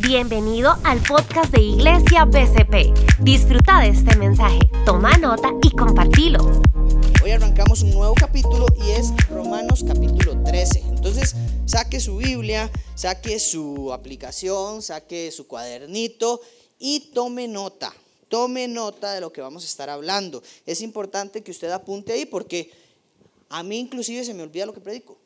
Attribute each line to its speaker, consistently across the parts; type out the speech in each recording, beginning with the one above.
Speaker 1: Bienvenido al podcast de Iglesia BCP. Disfruta de este mensaje, toma nota y compartilo.
Speaker 2: Hoy arrancamos un nuevo capítulo y es Romanos capítulo 13. Entonces, saque su Biblia, saque su aplicación, saque su cuadernito y tome nota. Tome nota de lo que vamos a estar hablando. Es importante que usted apunte ahí porque a mí inclusive se me olvida lo que predico.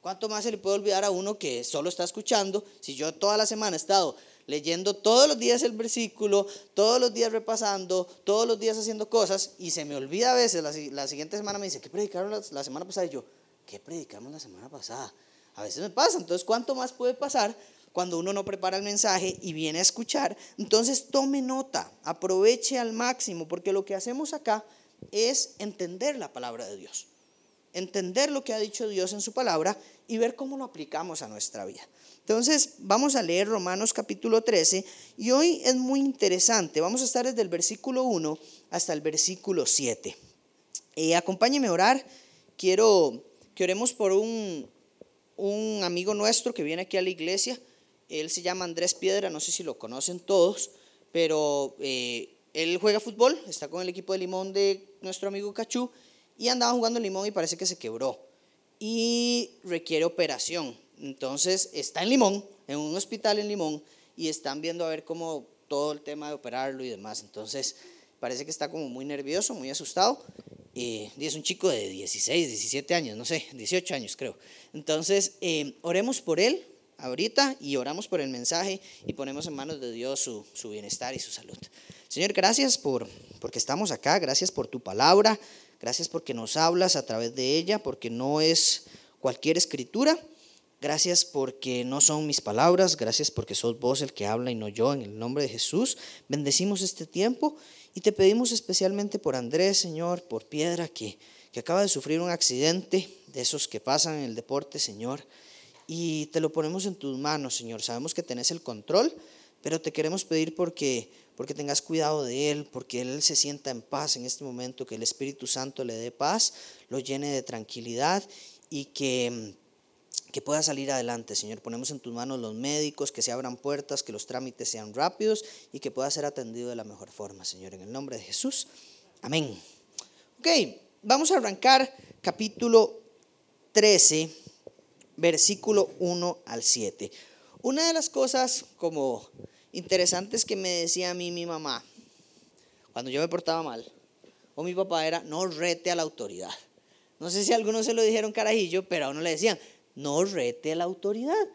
Speaker 2: ¿Cuánto más se le puede olvidar a uno que solo está escuchando? Si yo toda la semana he estado leyendo todos los días el versículo, todos los días repasando, todos los días haciendo cosas y se me olvida a veces, la, siguiente semana me dice, ¿qué predicaron la, semana pasada? Y yo, ¿qué predicamos la semana pasada? A veces me pasa, entonces ¿cuánto más puede pasar cuando uno no prepara el mensaje y viene a escuchar? Entonces tome nota, aproveche al máximo, porque lo que hacemos acá es entender la palabra de Dios entender lo que ha dicho Dios en su palabra y ver cómo lo aplicamos a nuestra vida. Entonces, vamos a leer Romanos capítulo 13 y hoy es muy interesante. Vamos a estar desde el versículo 1 hasta el versículo 7. Eh, acompáñeme a orar. Quiero que oremos por un, un amigo nuestro que viene aquí a la iglesia. Él se llama Andrés Piedra, no sé si lo conocen todos, pero eh, él juega fútbol, está con el equipo de limón de nuestro amigo Cachú y andaba jugando limón y parece que se quebró y requiere operación. Entonces está en Limón, en un hospital en Limón y están viendo a ver cómo todo el tema de operarlo y demás. Entonces parece que está como muy nervioso, muy asustado. y es un chico de 16, 17 años, no sé, 18 años creo. Entonces, eh, oremos por él ahorita y oramos por el mensaje y ponemos en manos de Dios su, su bienestar y su salud. Señor, gracias por porque estamos acá, gracias por tu palabra, Gracias porque nos hablas a través de ella, porque no es cualquier escritura. Gracias porque no son mis palabras, gracias porque sos vos el que habla y no yo, en el nombre de Jesús. Bendecimos este tiempo y te pedimos especialmente por Andrés, Señor, por Piedra, que, que acaba de sufrir un accidente de esos que pasan en el deporte, Señor. Y te lo ponemos en tus manos, Señor. Sabemos que tenés el control, pero te queremos pedir porque porque tengas cuidado de Él, porque Él se sienta en paz en este momento, que el Espíritu Santo le dé paz, lo llene de tranquilidad y que, que pueda salir adelante, Señor. Ponemos en tus manos los médicos, que se abran puertas, que los trámites sean rápidos y que pueda ser atendido de la mejor forma, Señor. En el nombre de Jesús. Amén. Ok, vamos a arrancar capítulo 13, versículo 1 al 7. Una de las cosas como interesantes que me decía a mí mi mamá cuando yo me portaba mal, o mi papá era, no rete a la autoridad. No sé si algunos se lo dijeron carajillo, pero a uno le decían, no rete a la autoridad.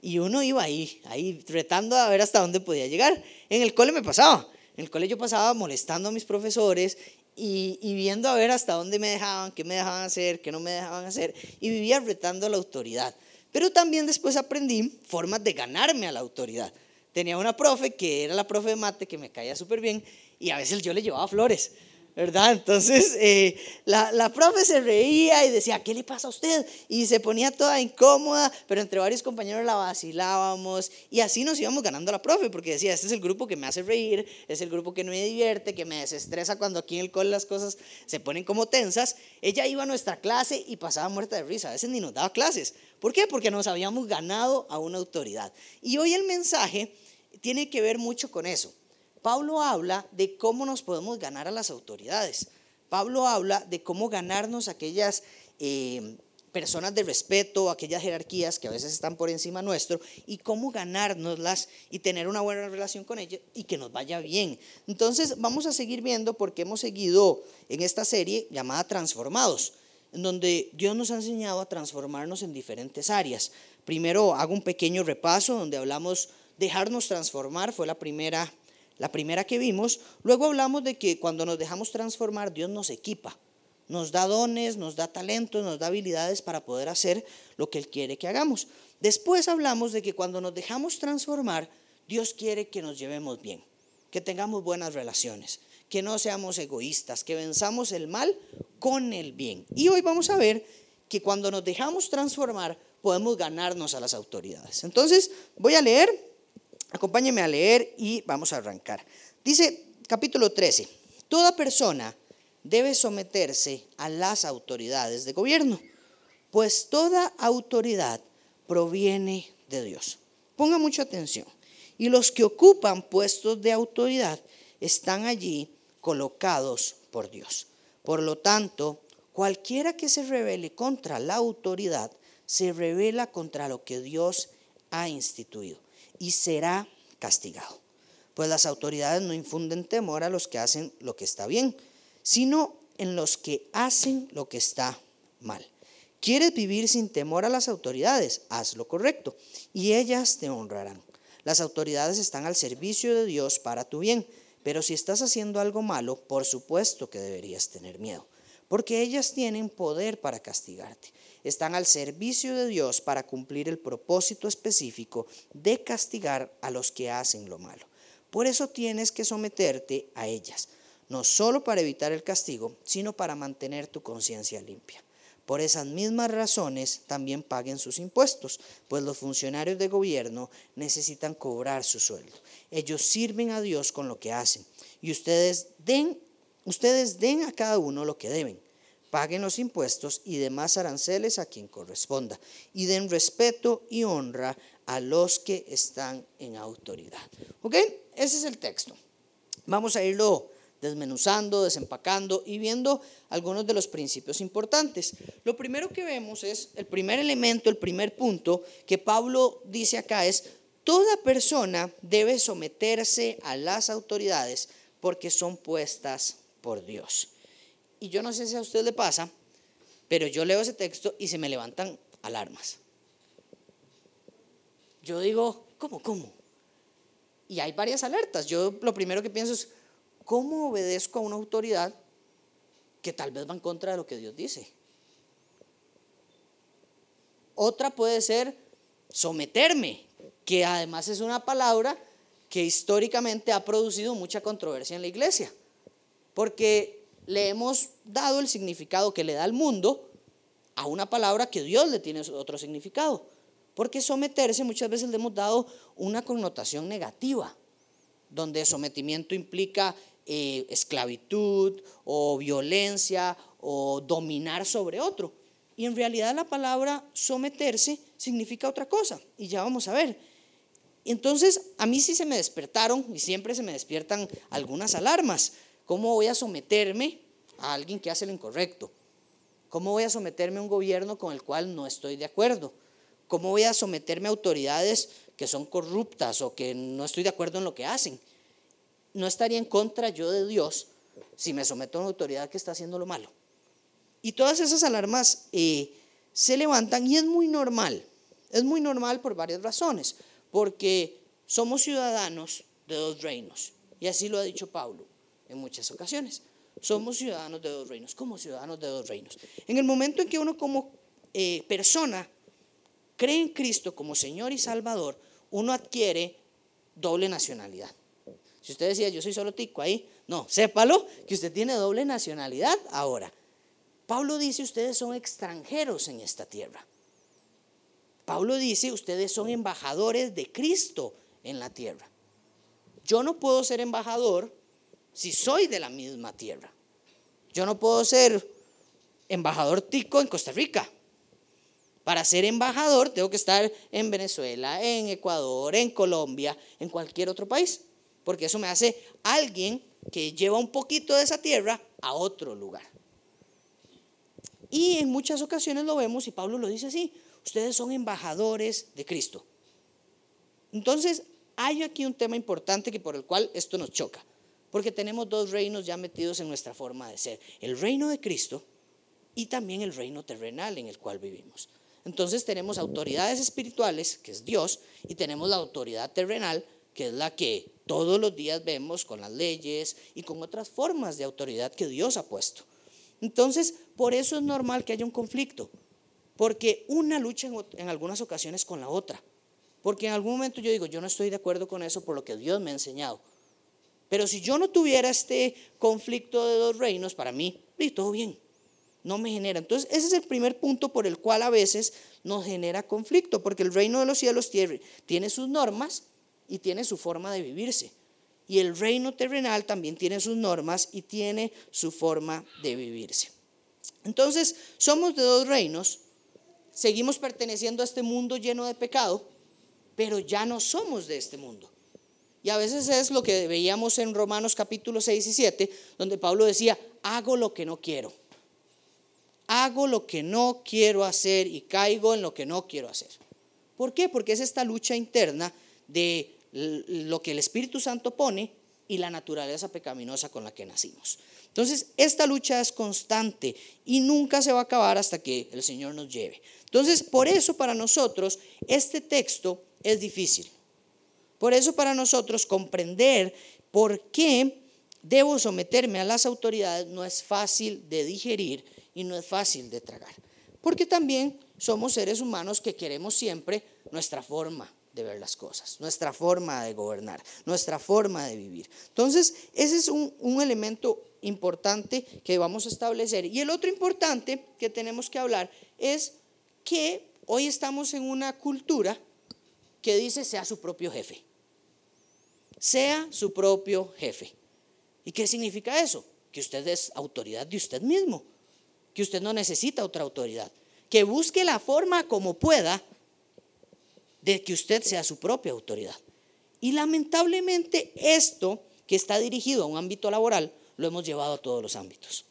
Speaker 2: Y uno iba ahí, ahí retando a ver hasta dónde podía llegar. En el cole me pasaba. En el cole yo pasaba molestando a mis profesores y, y, viendo a ver hasta dónde me dejaban, qué me dejaban hacer, qué no me dejaban hacer. Y vivía retando a la autoridad. Pero también después aprendí formas de ganarme a la autoridad tenía una profe que era la profe de mate que me caía súper bien y a veces yo le llevaba flores. ¿Verdad? Entonces eh, la, la, profe se reía y decía, ¿qué le pasa a usted? Y se ponía toda incómoda, pero entre varios compañeros la vacilábamos y así nos íbamos ganando a la profe, porque decía, este es el grupo que me hace reír, es el grupo que no me divierte, que me desestresa cuando aquí en el cole las cosas se ponen como tensas. Ella iba a nuestra clase y pasaba muerta de risa, a veces ni nos daba clases. ¿Por qué? Porque nos habíamos ganado a una autoridad. Y hoy el mensaje tiene que ver mucho con eso. Pablo habla de cómo nos podemos ganar a las autoridades. Pablo habla de cómo ganarnos aquellas eh, personas de respeto, aquellas jerarquías que a veces están por encima nuestro, y cómo ganárnoslas y tener una buena relación con ellas y que nos vaya bien. Entonces vamos a seguir viendo porque hemos seguido en esta serie llamada Transformados, en donde Dios nos ha enseñado a transformarnos en diferentes áreas. Primero hago un pequeño repaso donde hablamos dejarnos transformar, fue la primera la primera que vimos, luego hablamos de que cuando nos dejamos transformar, Dios nos equipa, nos da dones, nos da talentos, nos da habilidades para poder hacer lo que Él quiere que hagamos. Después hablamos de que cuando nos dejamos transformar, Dios quiere que nos llevemos bien, que tengamos buenas relaciones, que no seamos egoístas, que venzamos el mal con el bien. Y hoy vamos a ver que cuando nos dejamos transformar, podemos ganarnos a las autoridades. Entonces, voy a leer Acompáñeme a leer y vamos a arrancar. Dice capítulo 13, toda persona debe someterse a las autoridades de gobierno, pues toda autoridad proviene de Dios. Ponga mucha atención. Y los que ocupan puestos de autoridad están allí colocados por Dios. Por lo tanto, cualquiera que se revele contra la autoridad, se revela contra lo que Dios ha instituido y será castigado. Pues las autoridades no infunden temor a los que hacen lo que está bien, sino en los que hacen lo que está mal. ¿Quieres vivir sin temor a las autoridades? Haz lo correcto y ellas te honrarán. Las autoridades están al servicio de Dios para tu bien, pero si estás haciendo algo malo, por supuesto que deberías tener miedo, porque ellas tienen poder para castigarte. Están al servicio de Dios para cumplir el propósito específico de castigar a los que hacen lo malo. Por eso tienes que someterte a ellas, no solo para evitar el castigo, sino para mantener tu conciencia limpia. Por esas mismas razones también paguen sus impuestos, pues los funcionarios de gobierno necesitan cobrar su sueldo. Ellos sirven a Dios con lo que hacen y ustedes den, ustedes den a cada uno lo que deben. Paguen los impuestos y demás aranceles a quien corresponda y den respeto y honra a los que están en autoridad. ¿Ok? Ese es el texto. Vamos a irlo desmenuzando, desempacando y viendo algunos de los principios importantes. Lo primero que vemos es, el primer elemento, el primer punto que Pablo dice acá es, toda persona debe someterse a las autoridades porque son puestas por Dios. Y yo no sé si a usted le pasa, pero yo leo ese texto y se me levantan alarmas. Yo digo, ¿cómo, cómo? Y hay varias alertas. Yo lo primero que pienso es, ¿cómo obedezco a una autoridad que tal vez va en contra de lo que Dios dice? Otra puede ser someterme, que además es una palabra que históricamente ha producido mucha controversia en la iglesia, porque le hemos dado el significado que le da al mundo a una palabra que Dios le tiene otro significado, porque someterse muchas veces le hemos dado una connotación negativa, donde sometimiento implica eh, esclavitud o violencia o dominar sobre otro. Y en realidad la palabra someterse significa otra cosa. Y ya vamos a ver. Entonces, a mí sí se me despertaron y siempre se me despiertan algunas alarmas. ¿Cómo voy a someterme a alguien que hace lo incorrecto? ¿Cómo voy a someterme a un gobierno con el cual no estoy de acuerdo? ¿Cómo voy a someterme a autoridades que son corruptas o que no estoy de acuerdo en lo que hacen? no estaría en contra yo de Dios si me someto a una autoridad que está haciendo lo malo. Y todas esas alarmas eh, se levantan y es muy normal. Es muy normal por varias razones. Porque somos ciudadanos de dos reinos. Y así lo ha dicho Pablo en muchas ocasiones. Somos ciudadanos de dos reinos. como ciudadanos de dos reinos? En el momento en que uno como eh, persona cree en Cristo como Señor y Salvador, uno adquiere doble nacionalidad. Si usted decía, yo soy solo tico ahí, no, sépalo que usted tiene doble nacionalidad ahora. Pablo dice, ustedes son extranjeros en esta tierra. Pablo dice, ustedes son embajadores de Cristo en la tierra. Yo no puedo ser embajador si soy de la misma tierra. Yo no puedo ser embajador tico en Costa Rica. Para ser embajador tengo que estar en Venezuela, en Ecuador, en Colombia, en cualquier otro país porque eso me hace alguien que lleva un poquito de esa tierra a otro lugar. Y en muchas ocasiones lo vemos y Pablo lo dice así, ustedes son embajadores de Cristo. Entonces, hay aquí un tema importante que por el cual esto nos choca, porque tenemos dos reinos ya metidos en nuestra forma de ser, el reino de Cristo y también el reino terrenal en el cual vivimos. Entonces tenemos autoridades espirituales, que es Dios, y tenemos la autoridad terrenal, que es la que todos los días vemos con las leyes y con otras formas de autoridad que Dios ha puesto. Entonces, por eso es normal que haya un conflicto, porque una lucha en, algunas ocasiones con la otra. Porque en algún momento yo digo, yo no estoy de acuerdo con eso por lo que Dios me ha enseñado. Pero si yo no tuviera este conflicto de dos reinos, para mí, y todo bien, no me genera. Entonces, ese es el primer punto por el cual a veces nos genera conflicto, porque el reino de los cielos tiene sus normas y tiene su forma de vivirse. Y el reino terrenal también tiene sus normas y tiene su forma de vivirse. Entonces, somos de dos reinos, seguimos perteneciendo a este mundo lleno de pecado, pero ya no somos de este mundo. Y a veces es lo que veíamos en Romanos capítulo 6 y 7, donde Pablo decía, hago lo que no quiero. Hago lo que no quiero hacer y caigo en lo que no quiero hacer. ¿Por qué? Porque es esta lucha interna de lo que el Espíritu Santo pone y la naturaleza pecaminosa con la que nacimos. Entonces, esta lucha es constante y nunca se va a acabar hasta que el Señor nos lleve. Entonces, por eso para nosotros este texto es difícil. Por eso para nosotros comprender por qué debo someterme a las autoridades no es fácil de digerir y no es fácil de tragar. Porque también somos seres humanos que queremos siempre nuestra forma de ver las cosas, nuestra forma de gobernar, nuestra forma de vivir. Entonces, ese es un, elemento importante que vamos a establecer. Y el otro importante que tenemos que hablar es que hoy estamos en una cultura que dice sea su propio jefe. Sea su propio jefe. ¿Y qué significa eso? Que usted es autoridad de usted mismo, que usted no necesita otra autoridad, que busque la forma como pueda de que usted sea su propia autoridad. Y lamentablemente esto que está dirigido a un ámbito laboral lo hemos llevado a todos los ámbitos.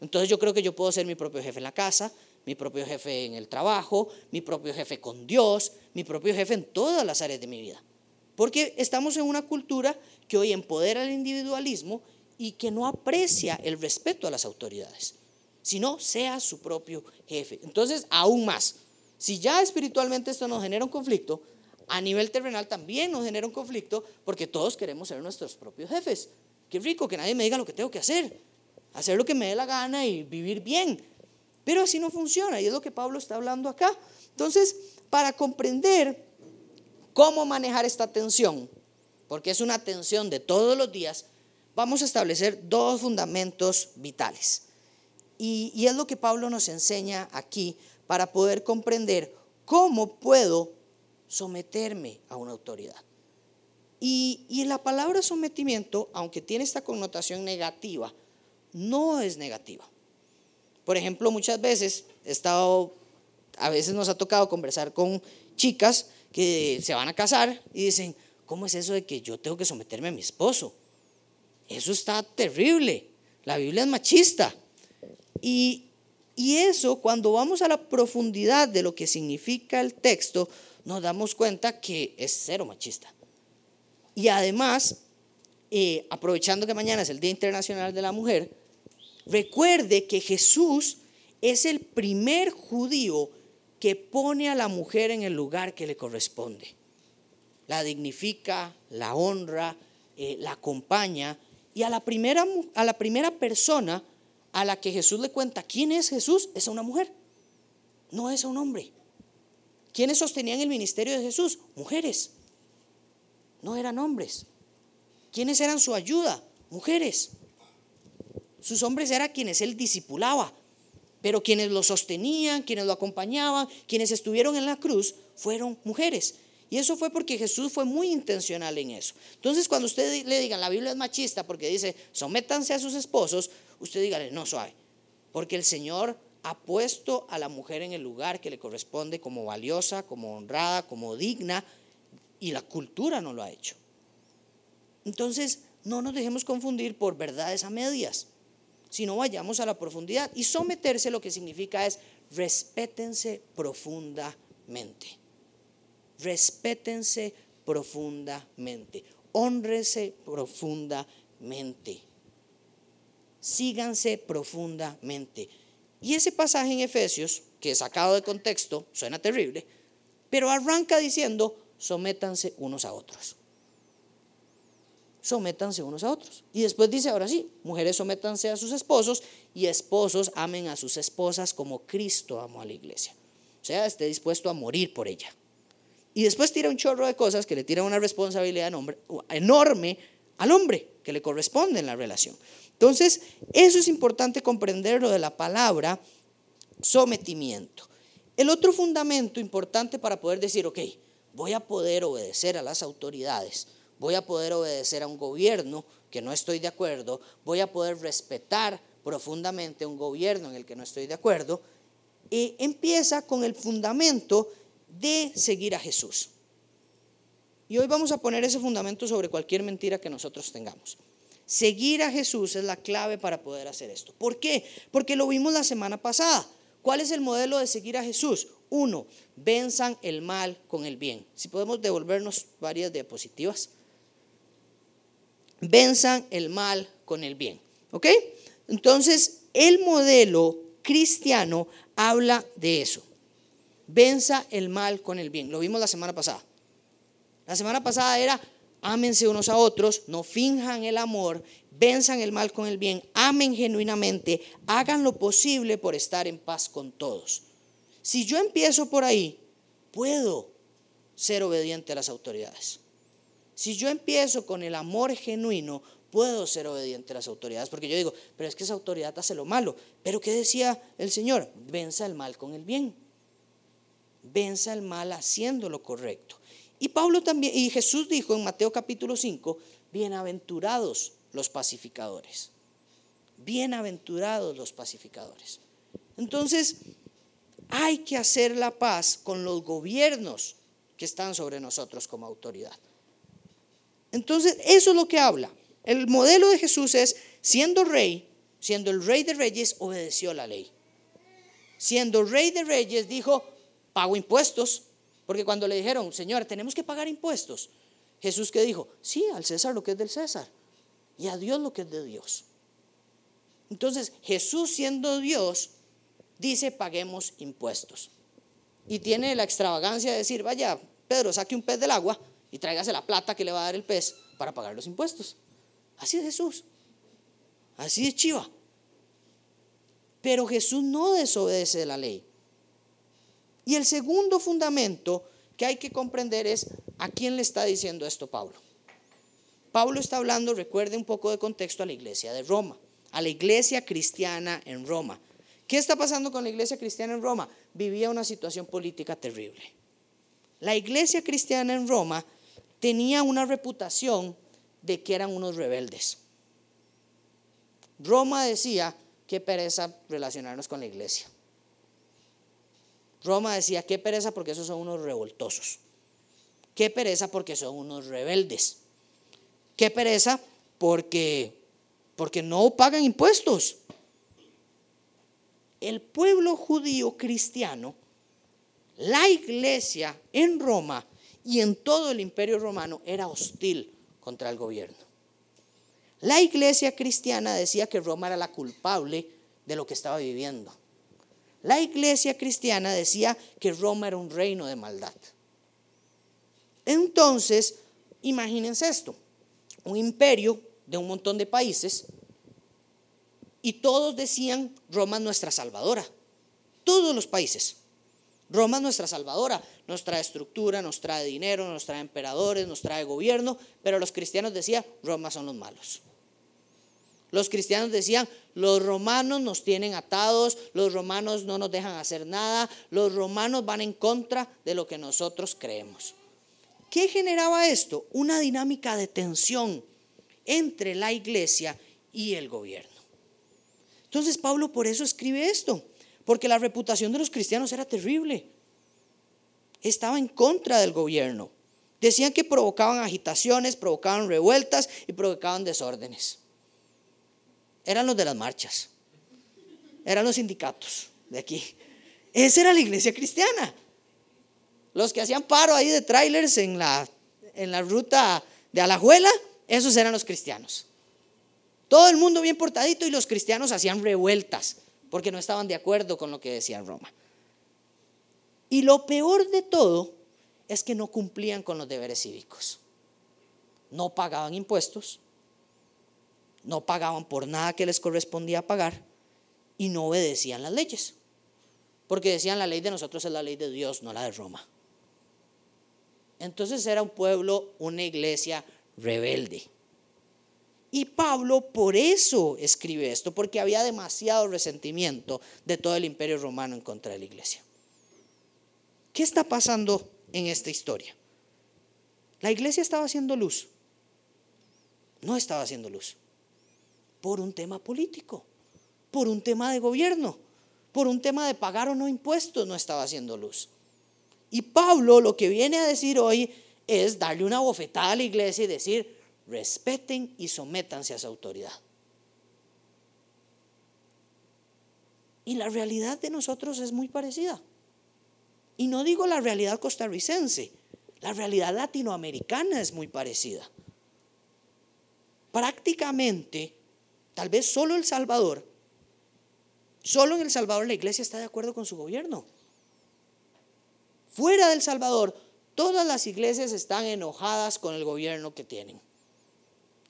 Speaker 2: Entonces yo creo que yo puedo ser mi propio jefe en la casa, mi propio jefe en el trabajo, mi propio jefe con Dios, mi propio jefe en todas las áreas de mi vida. Porque estamos en una cultura que hoy empodera el individualismo y que no aprecia el respeto a las autoridades, sino sea su propio jefe. Entonces, aún más, si ya espiritualmente esto nos genera un conflicto, a nivel terrenal también nos genera un conflicto porque todos queremos ser nuestros propios jefes. Qué rico que nadie me diga lo que tengo que hacer, hacer lo que me dé la gana y vivir bien. Pero así no funciona y es lo que Pablo está hablando acá. Entonces, para comprender cómo manejar esta tensión, porque es una tensión de todos los días, vamos a establecer dos fundamentos vitales. Y, es lo que Pablo nos enseña aquí para poder comprender cómo puedo someterme a una autoridad. Y la palabra sometimiento, aunque tiene esta connotación negativa, no es negativa. Por ejemplo, muchas veces he estado, a veces nos ha tocado conversar con chicas que se van a casar y dicen, ¿cómo es eso de que yo tengo que someterme a mi esposo? Eso está terrible. La Biblia es machista. Y, y eso, cuando vamos a la profundidad de lo que significa el texto, nos damos cuenta que es cero machista. Y además, eh, aprovechando que mañana es el Día Internacional de la Mujer, Recuerde que Jesús es el primer judío que pone a la mujer en el lugar que le corresponde. La dignifica, la honra, eh, la acompaña y a la, primera, a la primera persona a la que Jesús le cuenta quién es Jesús es a una mujer, no es a un hombre. ¿Quiénes sostenían el ministerio de Jesús? Mujeres. No eran hombres. ¿Quiénes eran su ayuda? Mujeres. Sus hombres eran quienes él discipulaba, pero quienes lo sostenían, quienes lo acompañaban, quienes estuvieron en la cruz, fueron mujeres. Y eso fue porque Jesús fue muy intencional en eso. Entonces, cuando usted le digan, la Biblia es machista porque dice, sométanse a sus esposos, usted dígale, no suave, porque el Señor ha puesto a la mujer en el lugar que le corresponde como valiosa, como honrada, como digna, y la cultura no lo ha hecho. Entonces, no nos dejemos confundir por verdades a medias sino vayamos a la profundidad. Y someterse lo que significa es respétense profundamente. Respétense profundamente. Honrese profundamente. Síganse profundamente. Y ese pasaje en Efesios, que sacado de contexto, suena terrible, pero arranca diciendo, sométanse unos a otros sométanse unos a otros. Y después dice, ahora sí, mujeres sométanse a sus esposos y esposos amen a sus esposas como Cristo amó a la iglesia. O sea, esté dispuesto a morir por ella. Y después tira un chorro de cosas que le tira una responsabilidad enorme al hombre que le corresponde en la relación. Entonces, eso es importante comprenderlo de la palabra sometimiento. El otro fundamento importante para poder decir, ok, voy a poder obedecer a las autoridades voy a poder obedecer a un gobierno que no estoy de acuerdo, voy a poder respetar profundamente un gobierno en el que no estoy de acuerdo, y empieza con el fundamento de seguir a Jesús. Y hoy vamos a poner ese fundamento sobre cualquier mentira que nosotros tengamos. Seguir a Jesús es la clave para poder hacer esto. ¿Por qué? Porque lo vimos la semana pasada. ¿Cuál es el modelo de seguir a Jesús? Uno, venzan el mal con el bien. Si podemos devolvernos varias diapositivas. Venzan el mal con el bien. ¿Ok? Entonces, el modelo cristiano habla de eso. Venza el mal con el bien. Lo vimos la semana pasada. La semana pasada era, ámense unos a otros, no finjan el amor, venzan el mal con el bien, amen genuinamente, hagan lo posible por estar en paz con todos. Si yo empiezo por ahí, puedo ser obediente a las autoridades. Si yo empiezo con el amor genuino, puedo ser obediente a las autoridades, porque yo digo, pero es que esa autoridad hace lo malo. Pero ¿qué decía el Señor? Venza el mal con el bien. Venza el mal haciendo lo correcto. Y Pablo también, y Jesús dijo en Mateo capítulo 5, bienaventurados los pacificadores. Bienaventurados los pacificadores. Entonces, hay que hacer la paz con los gobiernos que están sobre nosotros como autoridad. Entonces, eso es lo que habla. El modelo de Jesús es, siendo rey, siendo el rey de reyes, obedeció la ley. Siendo rey de reyes, dijo, pago impuestos. Porque cuando le dijeron, Señor, tenemos que pagar impuestos, Jesús que dijo, sí, al César lo que es del César y a Dios lo que es de Dios. Entonces, Jesús siendo Dios, dice, paguemos impuestos. Y tiene la extravagancia de decir, vaya, Pedro, saque un pez del agua y tráigase la plata que le va a dar el pez para pagar los impuestos. Así es Jesús. Así es Chiva. Pero Jesús no desobedece la ley. Y el segundo fundamento que hay que comprender es a quién le está diciendo esto Pablo. Pablo está hablando, recuerde un poco de contexto, a la iglesia de Roma, a la iglesia cristiana en Roma. ¿Qué está pasando con la iglesia cristiana en Roma? Vivía una situación política terrible. La iglesia cristiana en Roma tenía una reputación de que eran unos rebeldes. Roma decía, qué pereza relacionarnos con la iglesia. Roma decía, qué pereza porque esos son unos revoltosos. Qué pereza porque son unos rebeldes. Qué pereza porque, porque no pagan impuestos. El pueblo judío cristiano, la iglesia en Roma y en todo el imperio romano era hostil contra el gobierno. La iglesia cristiana decía que Roma era la culpable de lo que estaba viviendo. La iglesia cristiana decía que Roma era un reino de maldad. Entonces, imagínense esto, un imperio de un montón de países y todos decían, Roma es nuestra salvadora, todos los países. Roma es nuestra salvadora, nos trae estructura, nos trae dinero, nos trae emperadores, nos trae gobierno, pero los cristianos decían, Roma son los malos. Los cristianos decían, los romanos nos tienen atados, los romanos no nos dejan hacer nada, los romanos van en contra de lo que nosotros creemos. ¿Qué generaba esto? Una dinámica de tensión entre la iglesia y el gobierno. Entonces Pablo por eso escribe esto, porque la reputación de los cristianos era terrible. Estaba en contra del gobierno. Decían que provocaban agitaciones, provocaban revueltas y provocaban desórdenes eran los de las marchas, eran los sindicatos de aquí. Esa era la iglesia cristiana. Los que hacían paro ahí de trailers en la, en la ruta de Alajuela, esos eran los cristianos. Todo el mundo bien portadito y los cristianos hacían revueltas porque no estaban de acuerdo con lo que decía Roma. Y lo peor de todo es que no cumplían con los deberes cívicos. No pagaban impuestos, no pagaban por nada que les correspondía pagar y no obedecían las leyes. Porque decían la ley de nosotros es la ley de Dios, no la de Roma. Entonces era un pueblo, una iglesia rebelde. Y Pablo por eso escribe esto, porque había demasiado resentimiento de todo el imperio romano en contra de la iglesia. ¿Qué está pasando en esta historia? La iglesia estaba haciendo luz. No estaba haciendo luz por un tema político, por un tema de gobierno, por un tema de pagar o no impuestos, no estaba haciendo luz. Y Pablo lo que viene a decir hoy es darle una bofetada a la iglesia y decir, respeten y sométanse a esa autoridad. Y la realidad de nosotros es muy parecida. Y no digo la realidad costarricense, la realidad latinoamericana es muy parecida. Prácticamente, tal vez solo El Salvador, solo en El Salvador la iglesia está de acuerdo con su gobierno. Fuera del Salvador, todas las iglesias están enojadas con el gobierno que tienen.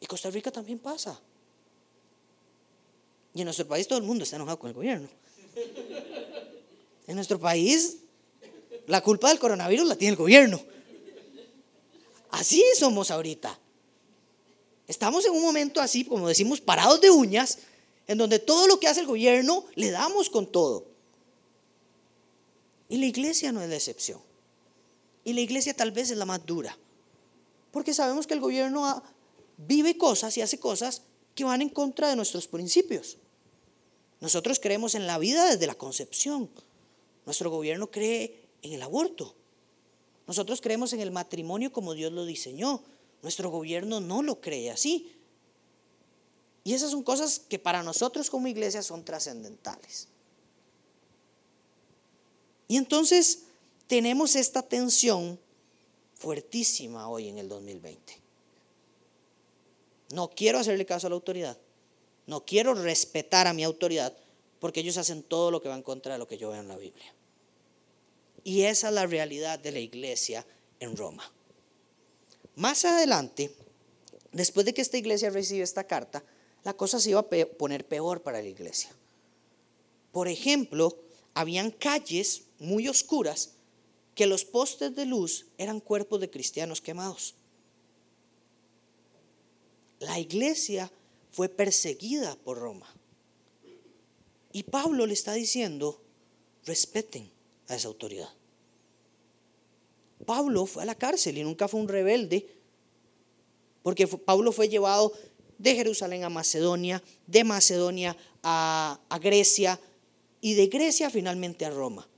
Speaker 2: Y Costa Rica también pasa. Y en nuestro país todo el mundo está enojado con el gobierno. En nuestro país la culpa del coronavirus la tiene el gobierno. Así somos ahorita. Estamos en un momento así, como decimos, parados de uñas, en donde todo lo que hace el gobierno le damos con todo. Y la iglesia no es la excepción. Y la iglesia tal vez es la más dura. Porque sabemos que el gobierno vive cosas y hace cosas que van en contra de nuestros principios. Nosotros creemos en la vida desde la concepción. Nuestro gobierno cree en el aborto. Nosotros creemos en el matrimonio como Dios lo diseñó. Nuestro gobierno no lo cree así. Y esas son cosas que para nosotros como iglesia son trascendentales. Y entonces tenemos esta tensión fuertísima hoy en el 2020. No quiero hacerle caso a la autoridad. No quiero respetar a mi autoridad porque ellos hacen todo lo que va en contra de lo que yo veo en la Biblia. Y esa es la realidad de la iglesia en Roma. Más adelante, después de que esta iglesia recibe esta carta, la cosa se iba a poner peor para la iglesia. Por ejemplo, habían calles muy oscuras que los postes de luz eran cuerpos de cristianos quemados. La iglesia fue perseguida por Roma. Y Pablo le está diciendo, respeten a esa autoridad. Pablo fue a la cárcel y nunca fue un rebelde, porque Pablo fue llevado de Jerusalén a Macedonia, de Macedonia a, Grecia y de Grecia finalmente a Roma.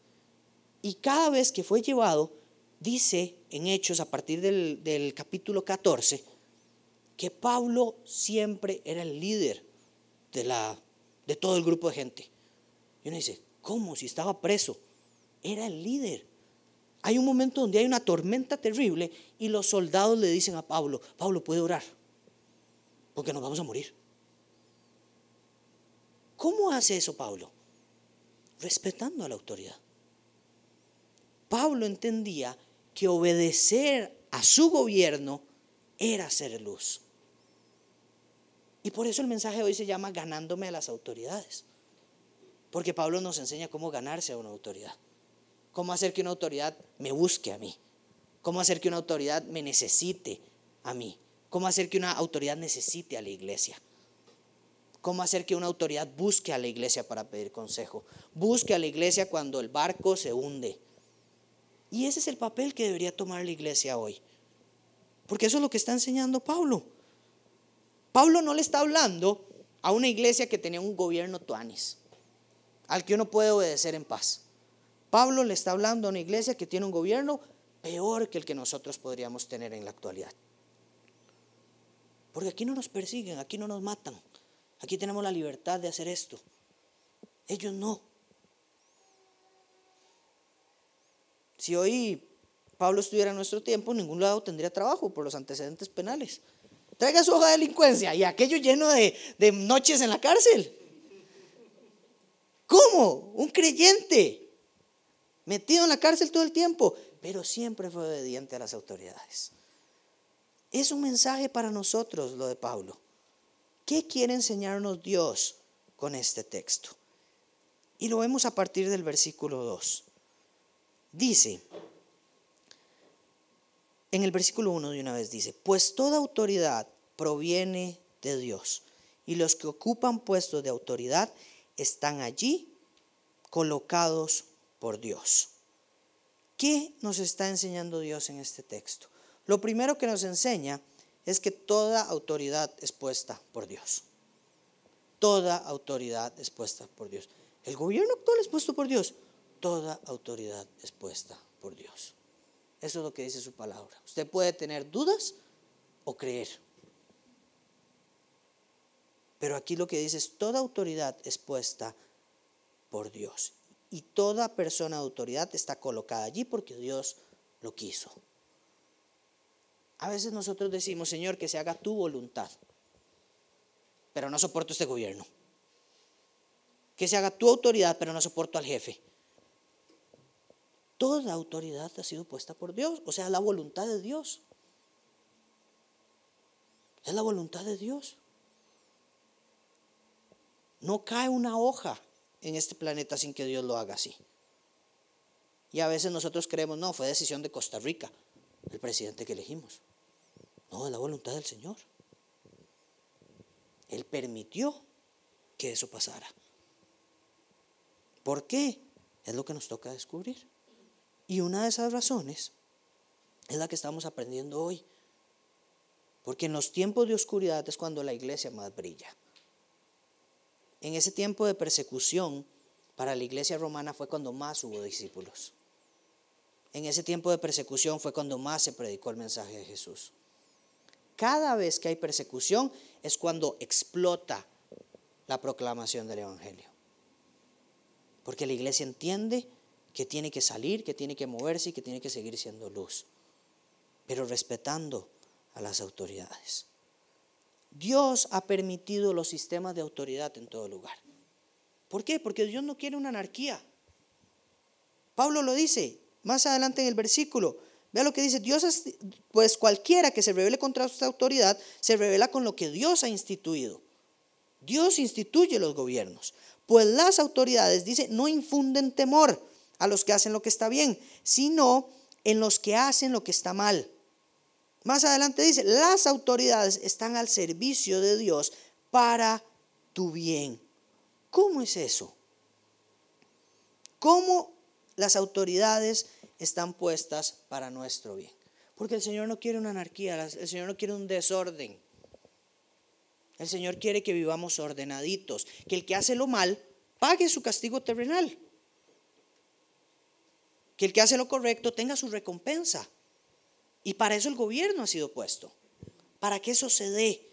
Speaker 2: Y cada vez que fue llevado, dice en Hechos a partir del, capítulo 14, que Pablo siempre era el líder de, la, de todo el grupo de gente. Y uno dice, ¿cómo? Si estaba preso era el líder. Hay un momento donde hay una tormenta terrible y los soldados le dicen a Pablo, Pablo puede orar, porque nos vamos a morir. ¿Cómo hace eso Pablo? Respetando a la autoridad. Pablo entendía que obedecer a su gobierno era ser luz. Y por eso el mensaje hoy se llama ganándome a las autoridades. Porque Pablo nos enseña cómo ganarse a una autoridad. ¿Cómo hacer que una autoridad me busque a mí? ¿Cómo hacer que una autoridad me necesite a mí? ¿Cómo hacer que una autoridad necesite a la iglesia? ¿Cómo hacer que una autoridad busque a la iglesia para pedir consejo? Busque a la iglesia cuando el barco se hunde. Y ese es el papel que debería tomar la iglesia hoy. Porque eso es lo que está enseñando Pablo. Pablo no le está hablando a una iglesia que tenía un gobierno tuanis, al que uno puede obedecer en paz. Pablo le está hablando a una iglesia que tiene un gobierno peor que el que nosotros podríamos tener en la actualidad. Porque aquí no nos persiguen, aquí no nos matan, aquí tenemos la libertad de hacer esto. Ellos no. Si hoy Pablo estuviera en nuestro tiempo, en ningún lado tendría trabajo por los antecedentes penales. Traiga su hoja de delincuencia y aquello lleno de, de noches en la cárcel. ¿Cómo? Un creyente metido en la cárcel todo el tiempo, pero siempre fue obediente a las autoridades. Es un mensaje para nosotros lo de Pablo. ¿Qué quiere enseñarnos Dios con este texto? Y lo vemos a partir del versículo 2. Dice, en el versículo 1 de una vez dice, pues toda autoridad proviene de Dios y los que ocupan puestos de autoridad están allí colocados por Dios. ¿Qué nos está enseñando Dios en este texto? Lo primero que nos enseña es que toda autoridad es puesta por Dios. Toda autoridad es puesta por Dios. El gobierno actual es puesto por Dios. Toda autoridad es puesta por Dios. Eso es lo que dice su palabra. Usted puede tener dudas o creer. Pero aquí lo que dice es, toda autoridad es puesta por Dios. Y toda persona de autoridad está colocada allí porque Dios lo quiso. A veces nosotros decimos, Señor, que se haga tu voluntad, pero no soporto este gobierno. Que se haga tu autoridad, pero no soporto al jefe. Toda autoridad ha sido puesta por Dios, o sea, la voluntad de Dios. Es la voluntad de Dios. No cae una hoja en este planeta sin que Dios lo haga así. Y a veces nosotros creemos, no, fue decisión de Costa Rica, el presidente que elegimos. No, es la voluntad del Señor. Él permitió que eso pasara. ¿Por qué? Es lo que nos toca descubrir. Y una de esas razones es la que estamos aprendiendo hoy. Porque en los tiempos de oscuridad es cuando la iglesia más brilla. En ese tiempo de persecución para la iglesia romana fue cuando más hubo discípulos. En ese tiempo de persecución fue cuando más se predicó el mensaje de Jesús. Cada vez que hay persecución es cuando explota la proclamación del Evangelio. Porque la iglesia entiende que tiene que salir, que tiene que moverse y que tiene que seguir siendo luz, pero respetando a las autoridades. Dios ha permitido los sistemas de autoridad en todo lugar. ¿Por qué? Porque Dios no quiere una anarquía. Pablo lo dice más adelante en el versículo. Vea lo que dice, Dios, pues cualquiera que se revele contra esta autoridad, se revela con lo que Dios ha instituido. Dios instituye los gobiernos. Pues las autoridades, dice, no infunden temor, a los que hacen lo que está bien, sino en los que hacen lo que está mal. Más adelante dice, las autoridades están al servicio de Dios para tu bien. ¿Cómo es eso? ¿Cómo las autoridades están puestas para nuestro bien? Porque el Señor no quiere una anarquía, el Señor no quiere un desorden. El Señor quiere que vivamos ordenaditos, que el que hace lo mal pague su castigo terrenal que el que hace lo correcto tenga su recompensa. Y para eso el gobierno ha sido puesto, para que eso se dé.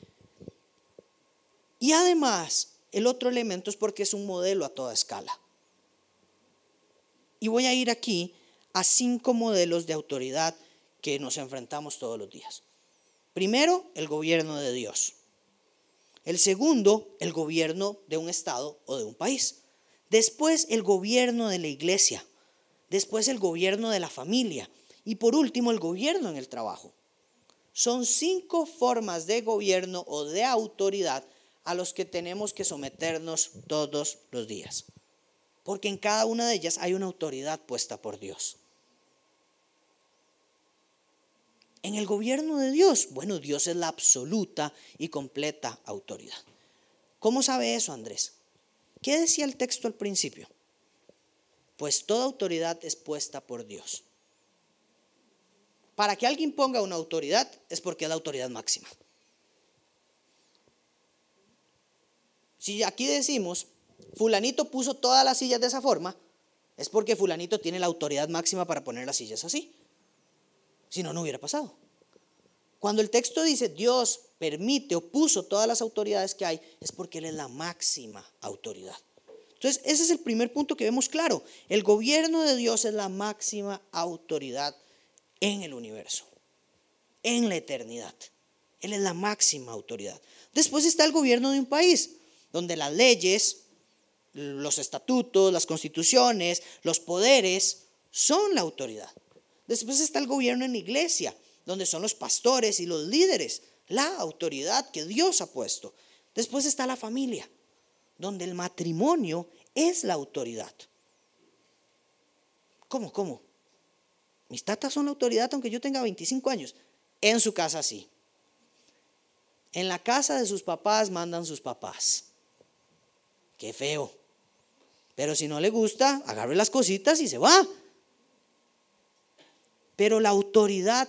Speaker 2: Y además, el otro elemento es porque es un modelo a toda escala. Y voy a ir aquí a cinco modelos de autoridad que nos enfrentamos todos los días. Primero, el gobierno de Dios. El segundo, el gobierno de un estado o de un país. Después, el gobierno de la iglesia después el gobierno de la familia y por último el gobierno en el trabajo. Son cinco formas de gobierno o de autoridad a los que tenemos que someternos todos los días. Porque en cada una de ellas hay una autoridad puesta por Dios. En el gobierno de Dios, bueno, Dios es la absoluta y completa autoridad. ¿Cómo sabe eso, Andrés? ¿Qué decía el texto al principio? Pues toda autoridad es puesta por Dios. Para que alguien ponga una autoridad es porque es la autoridad máxima. Si aquí decimos, fulanito puso todas las sillas de esa forma, es porque fulanito tiene la autoridad máxima para poner las sillas así. Si no, no hubiera pasado. Cuando el texto dice Dios permite o puso todas las autoridades que hay, es porque Él es la máxima autoridad. Entonces, ese es el primer punto que vemos claro. El gobierno de Dios es la máxima autoridad en el universo, en la eternidad. Él es la máxima autoridad. Después está el gobierno de un país, donde las leyes, los estatutos, las constituciones, los poderes son la autoridad. Después está el gobierno en la iglesia, donde son los pastores y los líderes, la autoridad que Dios ha puesto. Después está la familia, donde el matrimonio es la autoridad. ¿Cómo? ¿Cómo? Mis tatas son la autoridad aunque yo tenga 25 años. En su casa sí. En la casa de sus papás mandan sus papás. Qué feo. Pero si no le gusta, agarre las cositas y se va. Pero la autoridad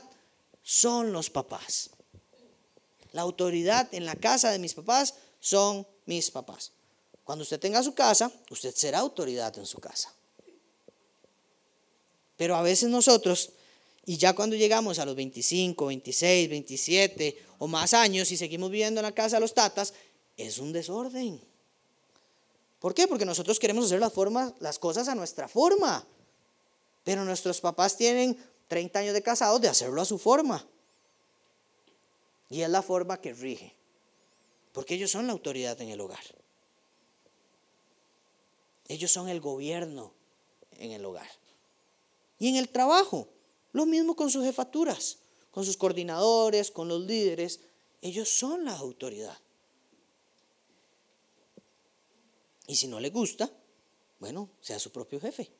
Speaker 2: son los papás. La autoridad en la casa de mis papás son mis papás. Cuando usted tenga su casa, usted será autoridad en su casa. Pero a veces nosotros Y ya cuando llegamos a los 25, 26, 27 o más años y seguimos viviendo en la casa de los tatas, es un desorden. ¿Por qué? Porque nosotros queremos hacer las, cosas a nuestra forma. Pero nuestros papás tienen 30 años de casados de hacerlo a su forma. Y es la forma que rige. Porque ellos son la autoridad en el hogar. Ellos son el gobierno en el hogar. Y en el trabajo, lo mismo con sus jefaturas, con sus coordinadores, con los líderes. Ellos son la autoridad. Y si no le gusta, bueno, sea su propio jefe.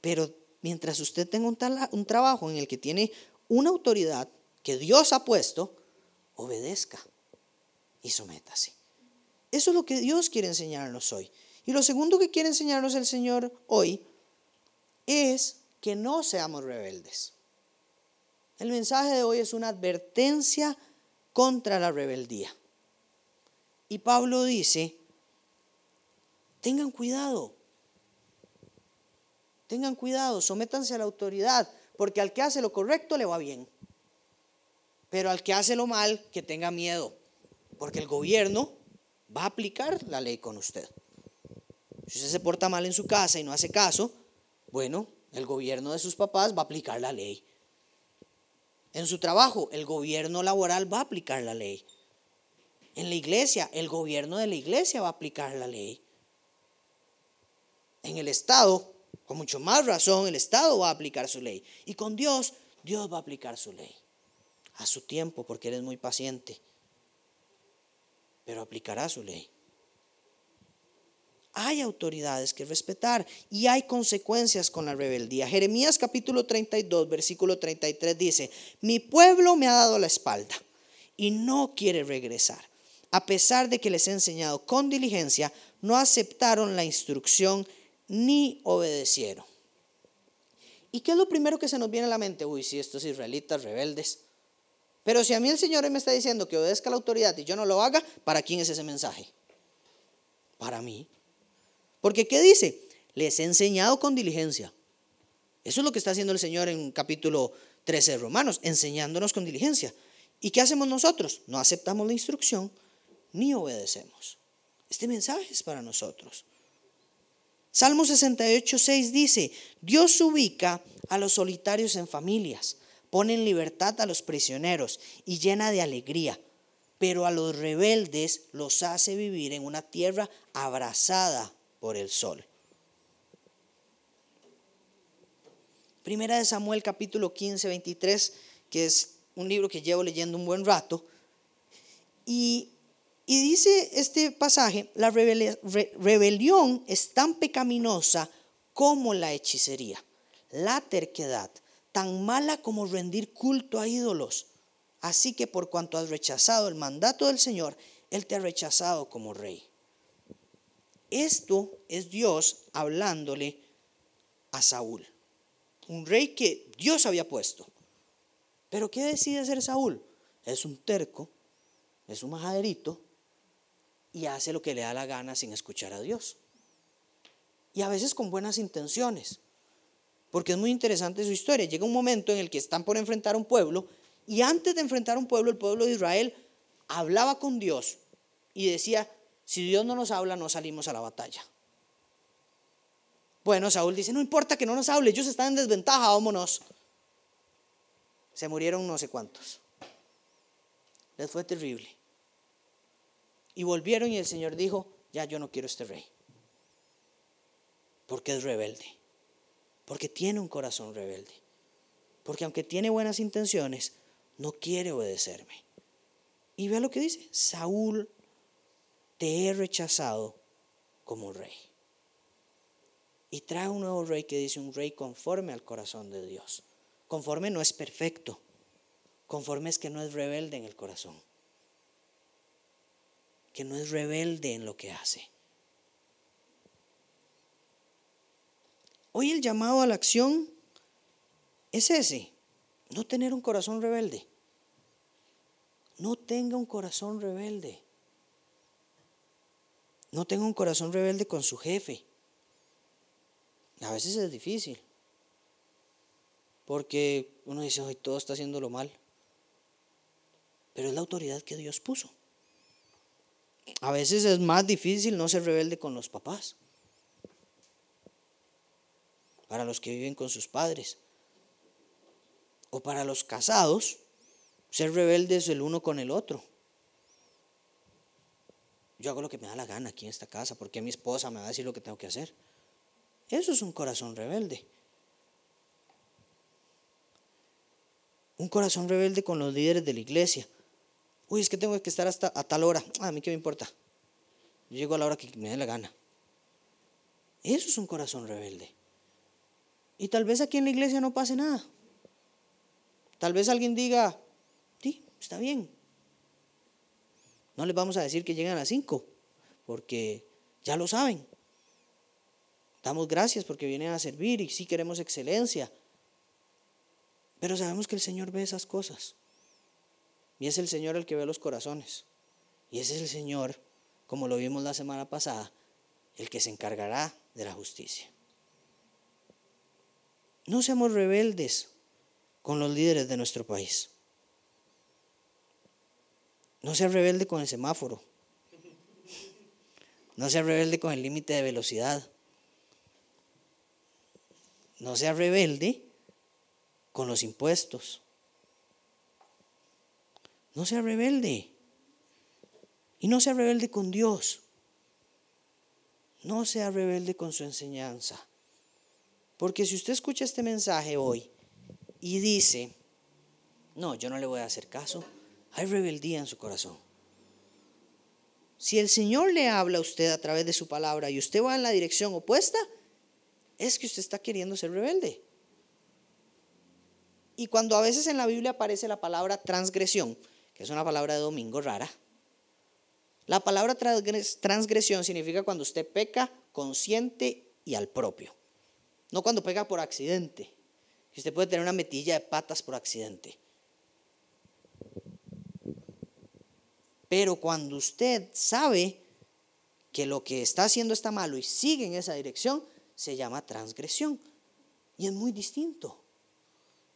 Speaker 2: Pero mientras usted tenga un, trabajo en el que tiene una autoridad que Dios ha puesto, obedezca y sométase. Eso es lo que Dios quiere enseñarnos hoy. Y lo segundo que quiere enseñarnos el Señor hoy es que no seamos rebeldes. El mensaje de hoy es una advertencia contra la rebeldía. Y Pablo dice, tengan cuidado, tengan cuidado, sométanse a la autoridad, porque al que hace lo correcto le va bien. Pero al que hace lo mal, que tenga miedo, porque el gobierno va a aplicar la ley con usted. Si usted se porta mal en su casa y no hace caso, bueno, el gobierno de sus papás va a aplicar la ley. En su trabajo, el gobierno laboral va a aplicar la ley. En la iglesia, el gobierno de la iglesia va a aplicar la ley. En el Estado, con mucho más razón, el Estado va a aplicar su ley. Y con Dios, Dios va a aplicar su ley. A su tiempo, porque Él es muy paciente. Pero aplicará su ley. Hay autoridades que respetar y hay consecuencias con la rebeldía. Jeremías capítulo 32, versículo 33 dice, mi pueblo me ha dado la espalda y no quiere regresar a pesar de que les he enseñado con diligencia, no aceptaron la instrucción ni obedecieron. ¿Y qué es lo primero que se nos viene a la mente? Uy, si estos israelitas rebeldes. Pero si a mí el Señor me está diciendo que obedezca la autoridad y yo no lo haga, ¿para quién es ese mensaje? Para mí. Porque ¿qué dice? Les he enseñado con diligencia. Eso es lo que está haciendo el Señor en capítulo 13 de Romanos, enseñándonos con diligencia. ¿Y qué hacemos nosotros? No aceptamos la instrucción, ni obedecemos. Este mensaje es para nosotros. Salmo 68, 6 dice, Dios ubica a los solitarios en familias, pone en libertad a los prisioneros y llena de alegría, pero a los rebeldes los hace vivir en una tierra abrazada por el sol. Primera de Samuel capítulo 15, 23, que es un libro que llevo leyendo un buen rato, y y dice este pasaje, la rebelión es tan pecaminosa como la hechicería, la terquedad, tan mala como rendir culto a ídolos. Así que por cuanto has rechazado el mandato del Señor, Él te ha rechazado como rey. Esto es Dios hablándole a Saúl, un rey que Dios había puesto. Pero ¿qué decide hacer Saúl? Es un terco, es un majaderito, y hace lo que le da la gana sin escuchar a Dios. Y a veces con buenas intenciones, porque es muy interesante su historia. Llega un momento en el que están por enfrentar a un pueblo y antes de enfrentar a un pueblo, el pueblo de Israel hablaba con Dios y decía, si Dios no nos habla, no salimos a la batalla. Bueno, Saúl dice, no importa que no nos hable, ellos están en desventaja, vámonos. Se murieron no sé cuántos. Les fue terrible. Y volvieron y el Señor dijo, ya yo no quiero este rey. Porque es rebelde. Porque tiene un corazón rebelde. Porque aunque tiene buenas intenciones, no quiere obedecerme. Y vea lo que dice, Saúl, te he rechazado como rey. Y trae un nuevo rey que dice un rey conforme al corazón de Dios. Conforme no es perfecto. Conforme es que no es rebelde en el corazón que no es rebelde en lo que hace. Hoy el llamado a la acción es ese, no tener un corazón rebelde. No tenga un corazón rebelde. No tenga un corazón rebelde con su jefe. a veces es difícil. Porque uno dice, hoy todo está haciéndolo mal. Pero es la autoridad que Dios puso. A veces es más difícil no ser rebelde con los papás. Para los que viven con sus padres. O para los casados, ser rebeldes el uno con el otro. Yo hago lo que me da la gana aquí en esta casa, porque mi esposa me va a decir lo que tengo que hacer. Eso es un corazón rebelde. Un corazón rebelde con los líderes de la iglesia. Uy, es que tengo que estar hasta a tal hora. Ah, a mí qué me importa. Yo llego a la hora que me dé la gana. Eso es un corazón rebelde. Y tal vez aquí en la iglesia no pase nada. Tal vez alguien diga, sí, está bien. No les vamos a decir que lleguen a las 5, porque ya lo saben. Damos gracias porque vienen a servir y sí queremos excelencia. Pero sabemos que el Señor ve esas cosas. Y es el Señor el que ve los corazones. Y ese es el Señor, como lo vimos la semana pasada, el que se encargará de la justicia. No seamos rebeldes con los líderes de nuestro país. No sea rebelde con el semáforo. No sea rebelde con el límite de velocidad. No sea rebelde con los impuestos. No sea rebelde. Y no sea rebelde con Dios. No sea rebelde con su enseñanza. Porque si usted escucha este mensaje hoy y dice, no, yo no le voy a hacer caso, hay rebeldía en su corazón. Si el Señor le habla a usted a través de su palabra y usted va en la dirección opuesta, es que usted está queriendo ser rebelde. Y cuando a veces en la Biblia aparece la palabra transgresión, que es una palabra de domingo rara, la palabra transgresión significa cuando usted peca consciente y al propio, no cuando peca por accidente. Usted puede tener una metilla de patas por accidente. Pero cuando usted sabe que lo que está haciendo está malo y sigue en esa dirección, se llama transgresión. Y es muy distinto.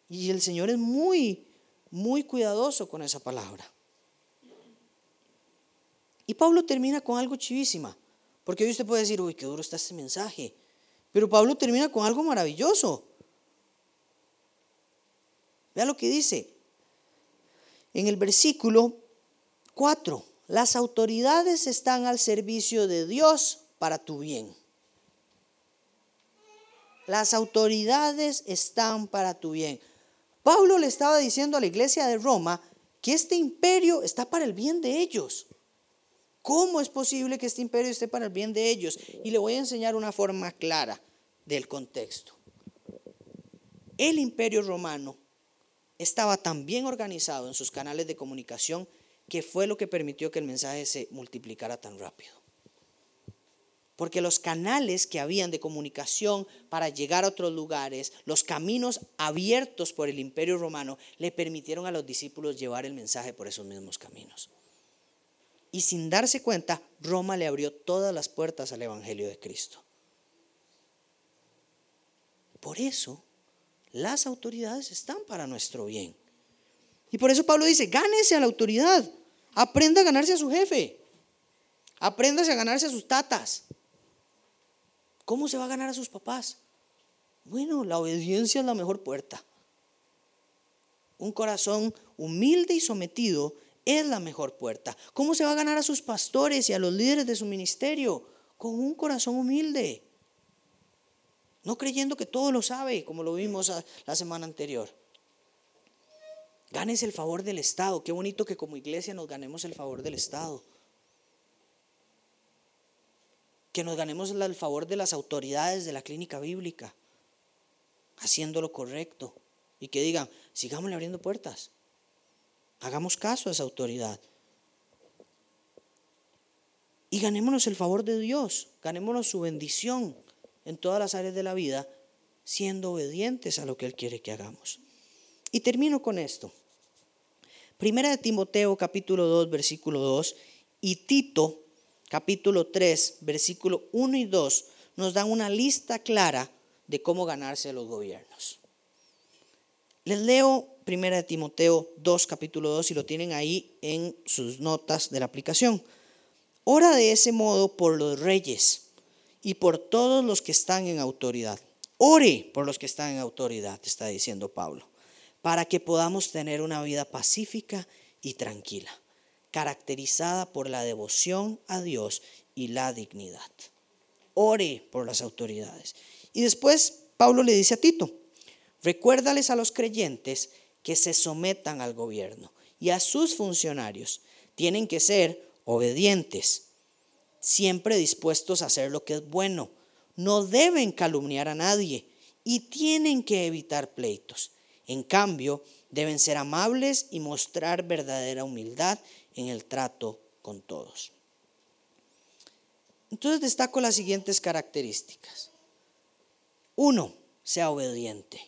Speaker 2: Y el Señor es muy, muy cuidadoso con esa palabra. Y Pablo termina con algo chivísima. Porque hoy usted puede decir, uy, qué duro está este mensaje. Pero Pablo termina con algo maravilloso. Vea lo que dice. En el versículo Cuatro, las autoridades están al servicio de Dios para tu bien. Las autoridades están para tu bien. Pablo le estaba diciendo a la iglesia de Roma que este imperio está para el bien de ellos. ¿Cómo es posible que este imperio esté para el bien de ellos? Y le voy a enseñar una forma clara del contexto. El imperio romano estaba tan bien organizado en sus canales de comunicación que fue lo que permitió que el mensaje se multiplicara tan rápido. Porque los canales que habían de comunicación para llegar a otros lugares, los caminos abiertos por el imperio romano, le permitieron a los discípulos llevar el mensaje por esos mismos caminos. Y sin darse cuenta, Roma le abrió todas las puertas al Evangelio de Cristo. Por eso, las autoridades están para nuestro bien. Y por eso Pablo dice, gánese a la autoridad, aprenda a ganarse a su jefe, apréndase a ganarse a sus tatas. ¿Cómo se va a ganar a sus papás? Bueno, la obediencia es la mejor puerta. Un corazón humilde y sometido es la mejor puerta. ¿Cómo se va a ganar a sus pastores y a los líderes de su ministerio? Con un corazón humilde. No creyendo que todo lo sabe, como lo vimos la semana anterior. Ganes el favor del Estado. Qué bonito que como iglesia nos ganemos el favor del Estado. Que nos ganemos el favor de las autoridades de la clínica bíblica, haciendo lo correcto. Y que digan, sigámosle abriendo puertas. Hagamos caso a esa autoridad. Y ganémonos el favor de Dios, ganémonos su bendición en todas las áreas de la vida, siendo obedientes a lo que Él quiere que hagamos. Y termino con esto. Primera de Timoteo capítulo 2 versículo 2 y Tito capítulo 3 versículo 1 y 2 nos dan una lista clara de cómo ganarse los gobiernos. Les leo 1 Timoteo 2, capítulo 2, y lo tienen ahí en sus notas de la aplicación. Ora de ese modo por los reyes y por todos los que están en autoridad. Ore por los que están en autoridad, está diciendo Pablo, para que podamos tener una vida pacífica y tranquila, caracterizada por la devoción a Dios y la dignidad. Ore por las autoridades. Y después Pablo le dice a Tito, recuérdales a los creyentes que se sometan al gobierno y a sus funcionarios. Tienen que ser obedientes, siempre dispuestos a hacer lo que es bueno. No deben calumniar a nadie y tienen que evitar pleitos. En cambio, deben ser amables y mostrar verdadera humildad en el trato con todos. Entonces destaco las siguientes características. Uno, sea obediente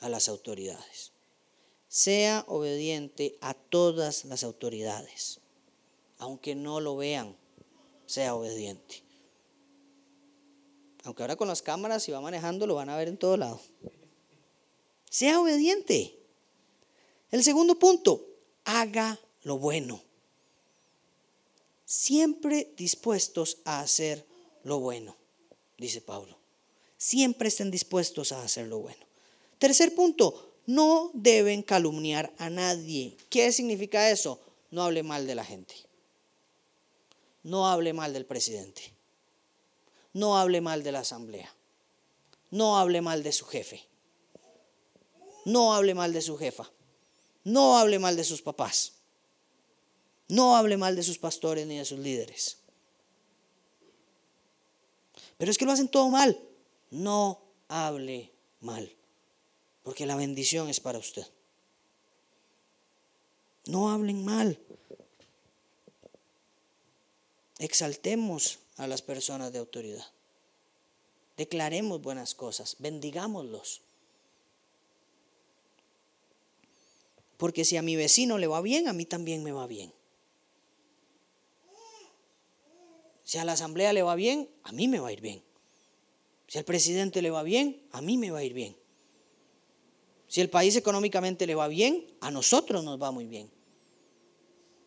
Speaker 2: a las autoridades sea obediente a todas las autoridades, aunque no lo vean, sea obediente. Aunque ahora con las cámaras, si va manejando, lo van a ver en todo lado. Sea obediente. El segundo punto, haga lo bueno. Siempre dispuestos a hacer lo bueno, dice Pablo. Siempre estén dispuestos a hacer lo bueno. Tercer punto, no deben calumniar a nadie. ¿Qué significa eso? No hable mal de la gente. No hable mal del presidente. No hable mal de la asamblea. No hable mal de su jefe. No hable mal de su jefa. No hable mal de sus papás. No hable mal de sus pastores ni de sus líderes. Pero es que lo hacen todo mal. No hable mal porque la bendición es para usted. No hablen mal. Exaltemos a las personas de autoridad. Declaremos buenas cosas, bendigámoslos. Porque si a mi vecino le va bien, a mí también me va bien. Si a la asamblea le va bien, a mí me va a ir bien. Si al presidente le va bien, a mí me va a ir bien. Si el país económicamente le va bien, a nosotros nos va muy bien.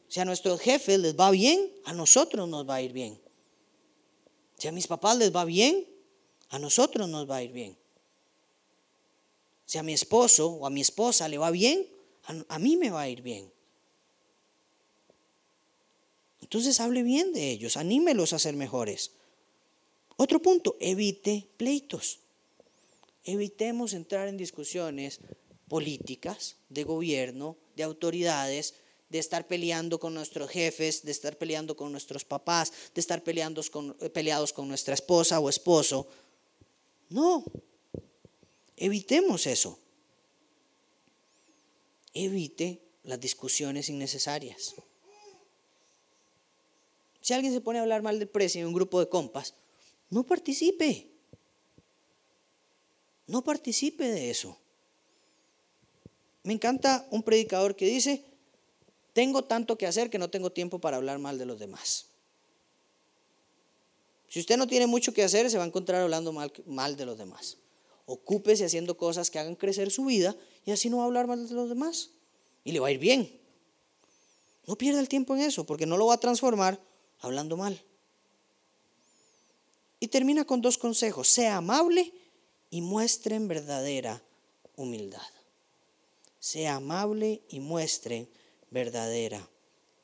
Speaker 2: Si a nuestros jefes les va bien, a nosotros nos va a ir bien. Si a mis papás les va bien, a nosotros nos va a ir bien. Si a mi esposo o a mi esposa le va bien, a, mí me va a ir bien. Entonces hable bien de ellos, anímelos a ser mejores. Otro punto, evite pleitos. Evitemos entrar en discusiones políticas, de gobierno, de autoridades, de estar peleando con nuestros jefes, de estar peleando con nuestros papás, de estar peleando con, eh, peleados con nuestra esposa o esposo. No, evitemos eso. Evite las discusiones innecesarias. Si alguien se pone a hablar mal del precio en un grupo de compas, no participe. No participe de eso. Me encanta un predicador que dice, tengo tanto que hacer que no tengo tiempo para hablar mal de los demás. Si usted no tiene mucho que hacer, se va a encontrar hablando mal, mal de los demás. Ocúpese haciendo cosas que hagan crecer su vida y así no va a hablar mal de los demás. Y le va a ir bien. No pierda el tiempo en eso, porque no lo va a transformar hablando mal. Y termina con dos consejos. Sea amable y muestren verdadera humildad. Sea amable y muestren verdadera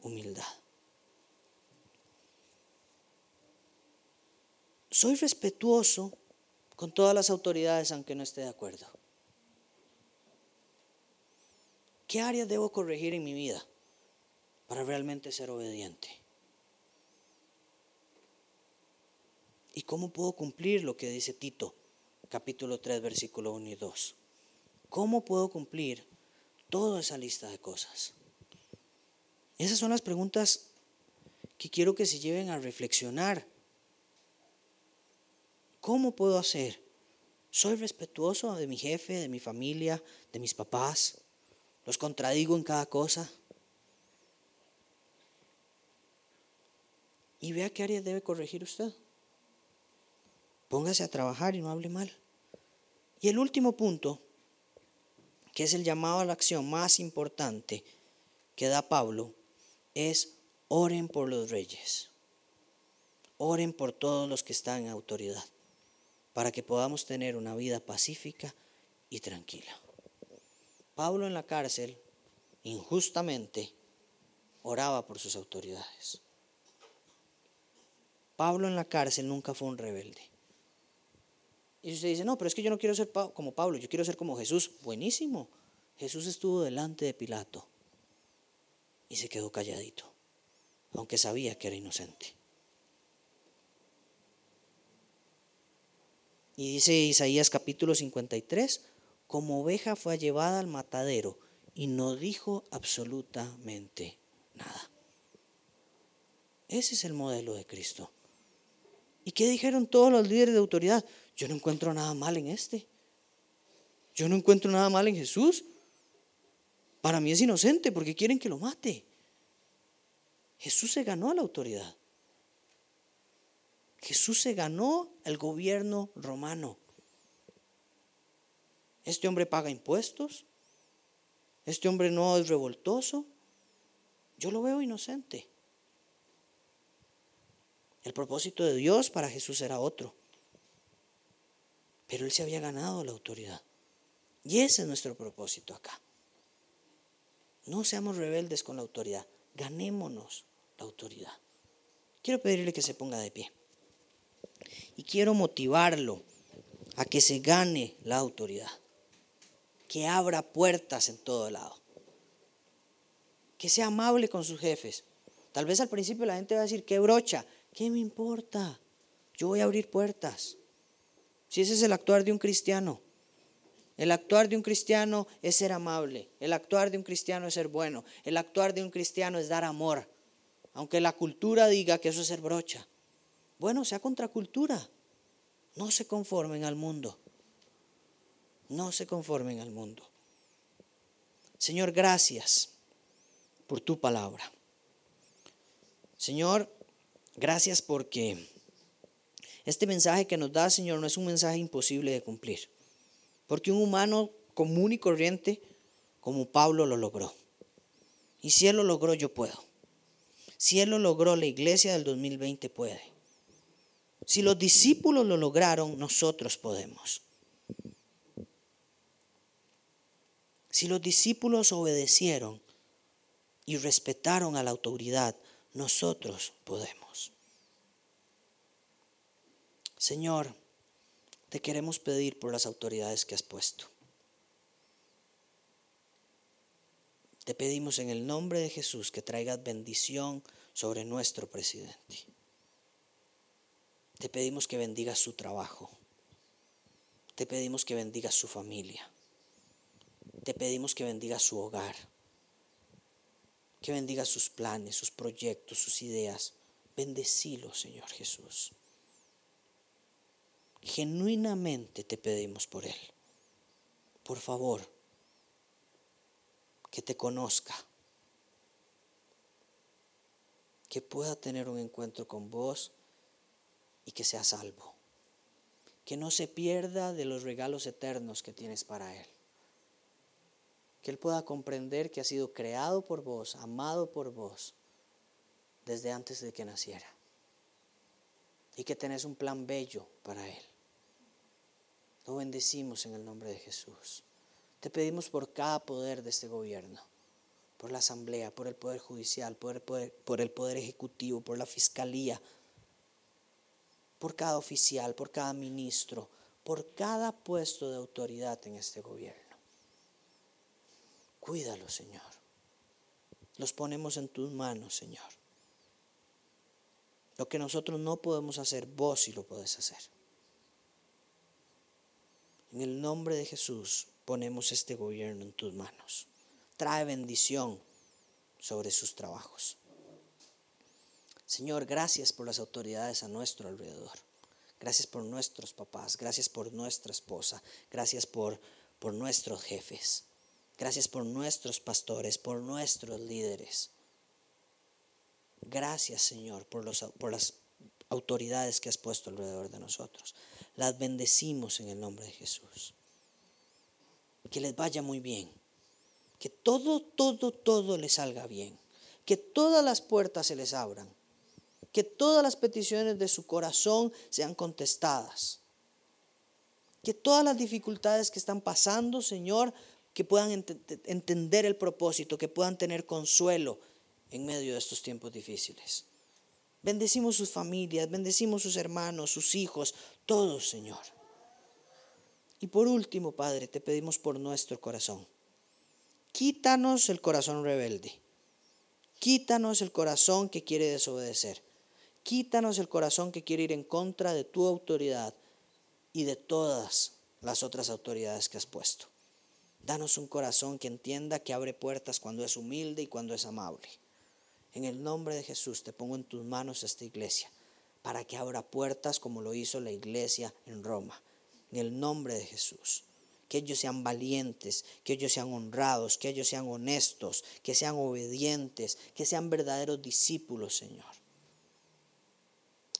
Speaker 2: humildad. Soy respetuoso con todas las autoridades aunque no esté de acuerdo. ¿Qué áreas debo corregir en mi vida para realmente ser obediente? ¿Y cómo puedo cumplir lo que dice Tito? Capítulo 3, versículo 1 y 2. ¿Cómo puedo cumplir toda esa lista de cosas? Esas son las preguntas que quiero que se lleven a reflexionar. ¿Cómo puedo hacer? ¿Soy respetuoso de mi jefe, de mi familia, de mis papás? ¿Los contradigo en cada cosa? Y vea qué área debe corregir usted. Póngase a trabajar y no hable mal. Y el último punto, que es el llamado a la acción más importante que da Pablo, es oren por los reyes. Oren por todos los que están en autoridad, para que podamos tener una vida pacífica y tranquila. Pablo en la cárcel, injustamente, oraba por sus autoridades. Pablo en la cárcel nunca fue un rebelde. Y usted dice, no, pero es que yo no quiero ser como Pablo, yo quiero ser como Jesús. Buenísimo. Jesús estuvo delante de Pilato y se quedó calladito, aunque sabía que era inocente. Y dice Isaías capítulo 53, como oveja fue llevada al matadero y no dijo absolutamente nada. Ese es el modelo de Cristo. ¿Y qué dijeron todos los líderes de autoridad? Yo no encuentro nada mal en este. Yo no encuentro nada mal en Jesús. Para mí es inocente porque quieren que lo mate. Jesús se ganó la autoridad. Jesús se ganó el gobierno romano. Este hombre paga impuestos. Este hombre no es revoltoso. Yo lo veo inocente. El propósito de Dios para Jesús era otro. Pero él se había ganado la autoridad. Y ese es nuestro propósito acá. No seamos rebeldes con la autoridad. Ganémonos la autoridad. Quiero pedirle que se ponga de pie. Y quiero motivarlo a que se gane la autoridad. Que abra puertas en todo lado. Que sea amable con sus jefes. Tal vez al principio la gente va a decir, qué brocha, ¿Qué me importa? Yo voy a abrir puertas. Si ese es el actuar de un cristiano. El actuar de un cristiano es ser amable. El actuar de un cristiano es ser bueno. El actuar de un cristiano es dar amor. Aunque la cultura diga que eso es ser brocha. Bueno, sea contracultura. No se conformen al mundo. No se conformen al mundo. Señor, gracias por tu palabra. Señor, Gracias porque este mensaje que nos da, Señor, no es un mensaje imposible de cumplir. Porque un humano común y corriente como Pablo lo logró. Y si Él lo logró, yo puedo. Si Él lo logró, la iglesia del 2020 puede. Si los discípulos lo lograron, nosotros podemos. Si los discípulos obedecieron y respetaron a la autoridad, nosotros podemos. Señor, te queremos pedir por las autoridades que has puesto. Te pedimos en el nombre de Jesús que traigas bendición sobre nuestro presidente. Te pedimos que bendigas su trabajo. Te pedimos que bendigas su familia. Te pedimos que bendigas su hogar que bendiga sus planes, sus proyectos, sus ideas. Bendecilo, Señor Jesús. Genuinamente te pedimos por Él. Por favor, que te conozca. Que pueda tener un encuentro con vos y que sea salvo. Que no se pierda de los regalos eternos que tienes para Él que Él pueda comprender que ha sido creado por vos, amado por vos, desde antes de que naciera. Y que tenés un plan bello para Él. Lo bendecimos en el nombre de Jesús. Te pedimos por cada poder de este gobierno, por la asamblea, por el poder judicial, por el poder, por el poder ejecutivo, por la fiscalía, por cada oficial, por cada ministro, por cada puesto de autoridad en este gobierno. Cuídalo, Señor. Los ponemos en tus manos, Señor. Lo que nosotros no podemos hacer, vos sí lo puedes hacer. En el nombre de Jesús ponemos este gobierno en tus manos. Trae bendición sobre sus trabajos. Señor, gracias por las autoridades a nuestro alrededor. Gracias por nuestros papás. Gracias por nuestra esposa. Gracias por, por nuestros jefes. Gracias por nuestros pastores, por nuestros líderes. Gracias, Señor, por, los, por las autoridades que has puesto alrededor de nosotros. Las bendecimos en el nombre de Jesús. que les vaya muy bien, que todo, todo, todo les salga bien, que todas las puertas se les abran, que todas las peticiones de su corazón sean contestadas, que todas las dificultades que están pasando, Señor, que puedan entender el propósito, que puedan tener consuelo en medio de estos tiempos difíciles. Bendecimos sus familias, bendecimos sus hermanos, sus hijos, todos, Señor. Y por último, Padre, te pedimos por nuestro corazón. Quítanos el corazón rebelde. Quítanos el corazón que quiere desobedecer. Quítanos el corazón que quiere ir en contra de tu autoridad y de todas las otras autoridades que has puesto. Danos un corazón que entienda que abre puertas cuando es humilde y cuando es amable. En el nombre de Jesús te pongo en tus manos esta iglesia para que abra puertas como lo hizo la iglesia en Roma. En el nombre de Jesús. Que ellos sean valientes, que ellos sean honrados, que ellos sean honestos, que sean obedientes, que sean verdaderos discípulos, Señor.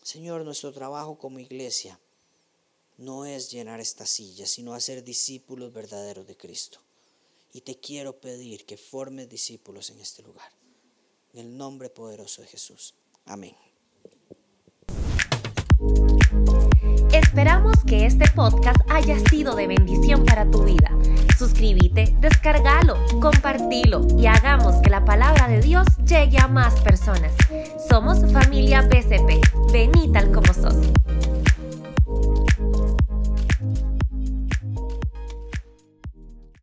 Speaker 2: Señor, nuestro trabajo como iglesia no es llenar esta silla, sino hacer discípulos verdaderos de Cristo. Y te quiero pedir que formes discípulos en este lugar. En el nombre poderoso de Jesús. Amén.
Speaker 1: Esperamos que este podcast haya sido de bendición para tu vida. Suscríbete, descárgalo, compartilo y hagamos que la palabra de Dios llegue a más personas. Somos familia BCP. Vení tal como sos.